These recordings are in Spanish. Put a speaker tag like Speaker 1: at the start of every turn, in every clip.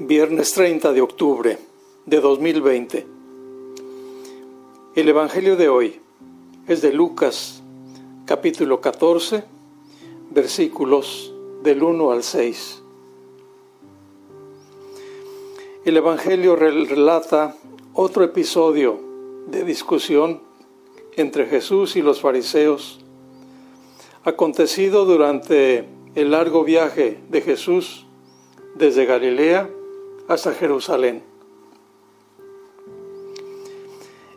Speaker 1: Viernes 30 de octubre de 2020. El Evangelio de hoy es de Lucas, capítulo 14, versículos del 1 al 6. El Evangelio relata otro episodio de discusión entre Jesús y los fariseos, acontecido durante el largo viaje de Jesús desde Galilea hasta Jerusalén.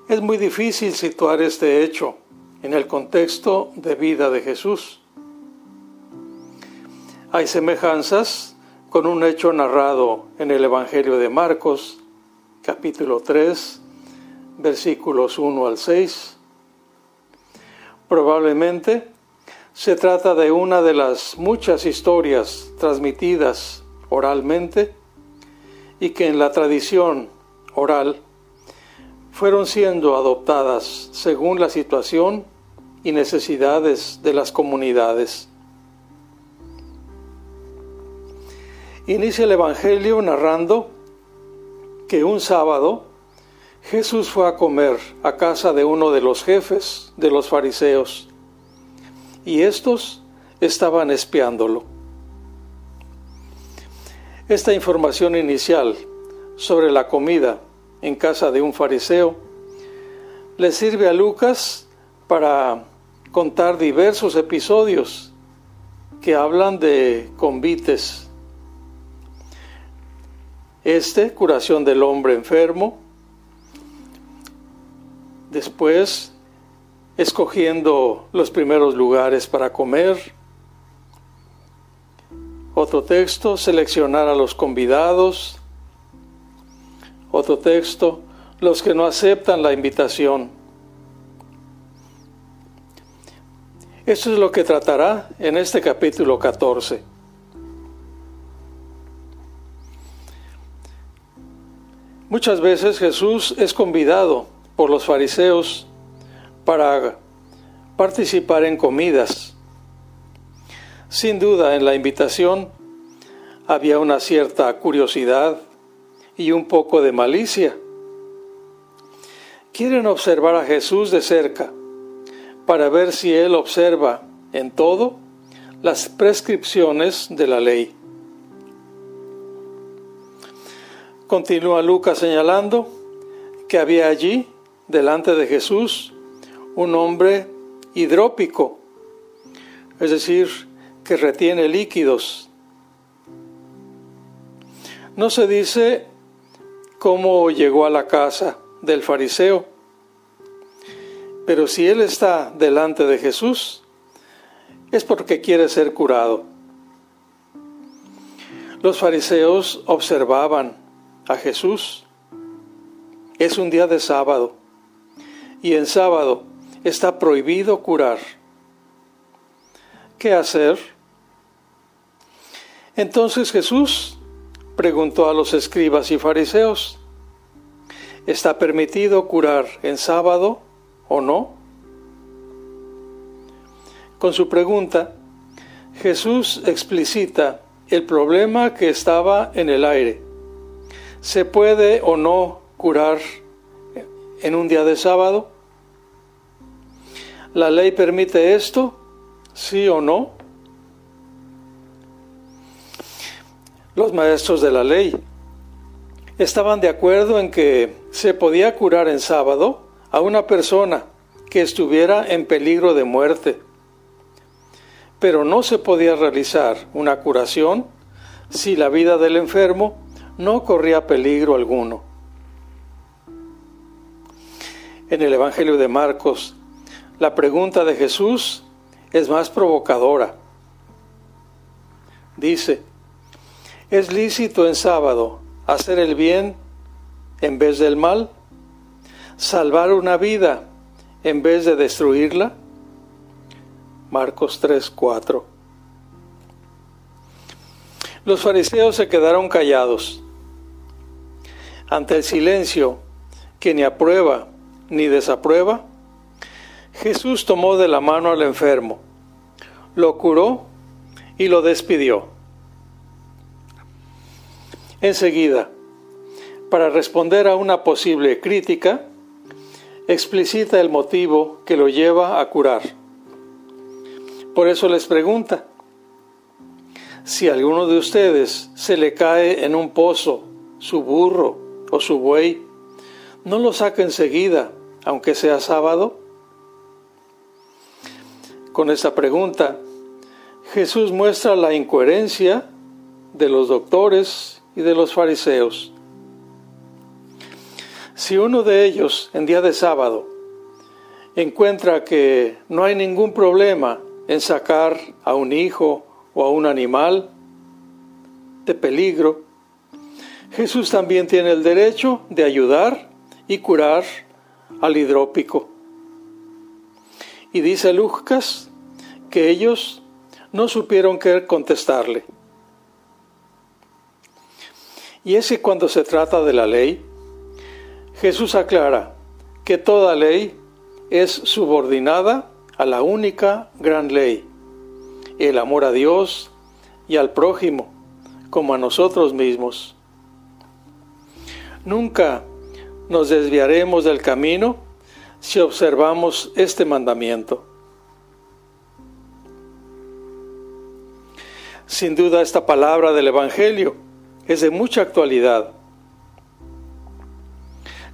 Speaker 1: Es muy difícil situar este hecho en el contexto de vida de Jesús. Hay semejanzas con un hecho narrado en el Evangelio de Marcos, capítulo 3, versículos 1 al 6. Probablemente se trata de una de las muchas historias transmitidas oralmente y que en la tradición oral fueron siendo adoptadas según la situación y necesidades de las comunidades. Inicia el Evangelio narrando que un sábado Jesús fue a comer a casa de uno de los jefes de los fariseos y estos estaban espiándolo. Esta información inicial sobre la comida en casa de un fariseo le sirve a Lucas para contar diversos episodios que hablan de convites. Este, curación del hombre enfermo. Después, escogiendo los primeros lugares para comer otro texto, seleccionar a los convidados. Otro texto, los que no aceptan la invitación. Esto es lo que tratará en este capítulo 14. Muchas veces Jesús es convidado por los fariseos para participar en comidas sin duda, en la invitación había una cierta curiosidad y un poco de malicia. Quieren observar a Jesús de cerca para ver si Él observa en todo las prescripciones de la ley. Continúa Lucas señalando que había allí, delante de Jesús, un hombre hidrópico, es decir, que retiene líquidos. No se dice cómo llegó a la casa del fariseo, pero si él está delante de Jesús, es porque quiere ser curado. Los fariseos observaban a Jesús. Es un día de sábado y en sábado está prohibido curar. ¿Qué hacer? Entonces Jesús preguntó a los escribas y fariseos, ¿está permitido curar en sábado o no? Con su pregunta, Jesús explicita el problema que estaba en el aire. ¿Se puede o no curar en un día de sábado? ¿La ley permite esto? ¿Sí o no? los maestros de la ley. Estaban de acuerdo en que se podía curar en sábado a una persona que estuviera en peligro de muerte, pero no se podía realizar una curación si la vida del enfermo no corría peligro alguno. En el Evangelio de Marcos, la pregunta de Jesús es más provocadora. Dice, ¿Es lícito en sábado hacer el bien en vez del mal? ¿Salvar una vida en vez de destruirla? Marcos 3, 4. Los fariseos se quedaron callados ante el silencio que ni aprueba ni desaprueba. Jesús tomó de la mano al enfermo, lo curó y lo despidió. Enseguida, para responder a una posible crítica, explicita el motivo que lo lleva a curar. Por eso les pregunta, si alguno de ustedes se le cae en un pozo su burro o su buey, no lo saca enseguida, aunque sea sábado. Con esta pregunta, Jesús muestra la incoherencia de los doctores y de los fariseos. Si uno de ellos en día de sábado encuentra que no hay ningún problema en sacar a un hijo o a un animal de peligro, Jesús también tiene el derecho de ayudar y curar al hidrópico. Y dice Lucas que ellos no supieron qué contestarle. Y es que cuando se trata de la ley, Jesús aclara que toda ley es subordinada a la única gran ley, el amor a Dios y al prójimo, como a nosotros mismos. Nunca nos desviaremos del camino si observamos este mandamiento. Sin duda esta palabra del Evangelio es de mucha actualidad.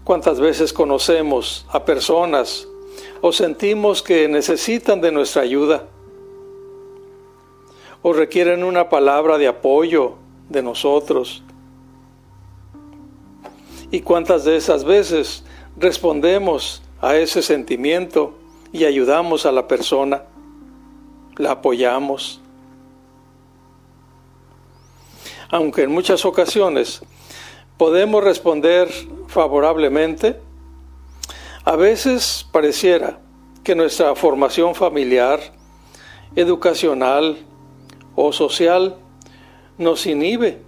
Speaker 1: ¿Cuántas veces conocemos a personas o sentimos que necesitan de nuestra ayuda? ¿O requieren una palabra de apoyo de nosotros? ¿Y cuántas de esas veces respondemos a ese sentimiento y ayudamos a la persona? ¿La apoyamos? aunque en muchas ocasiones podemos responder favorablemente, a veces pareciera que nuestra formación familiar, educacional o social nos inhibe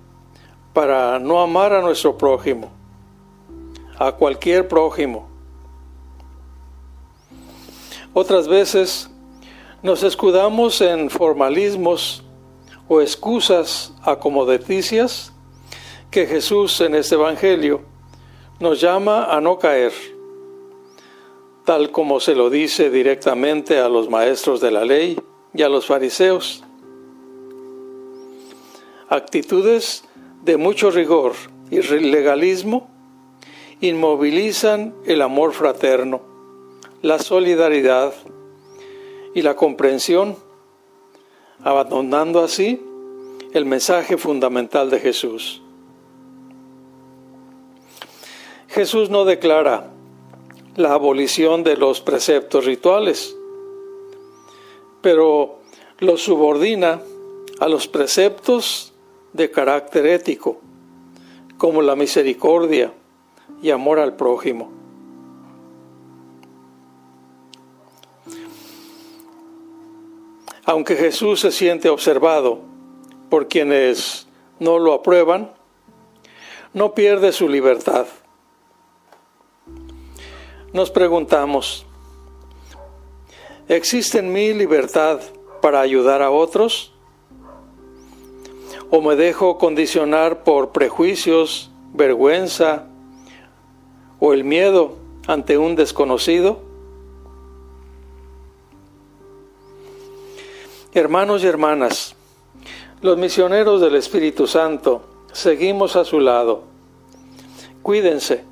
Speaker 1: para no amar a nuestro prójimo, a cualquier prójimo. Otras veces nos escudamos en formalismos o excusas acomodeticias que Jesús en este Evangelio nos llama a no caer, tal como se lo dice directamente a los maestros de la ley y a los fariseos. Actitudes de mucho rigor y legalismo inmovilizan el amor fraterno, la solidaridad y la comprensión abandonando así el mensaje fundamental de Jesús. Jesús no declara la abolición de los preceptos rituales, pero los subordina a los preceptos de carácter ético, como la misericordia y amor al prójimo. Aunque Jesús se siente observado por quienes no lo aprueban, no pierde su libertad. Nos preguntamos, ¿existe en mí libertad para ayudar a otros? ¿O me dejo condicionar por prejuicios, vergüenza o el miedo ante un desconocido? Hermanos y hermanas, los misioneros del Espíritu Santo, seguimos a su lado. Cuídense,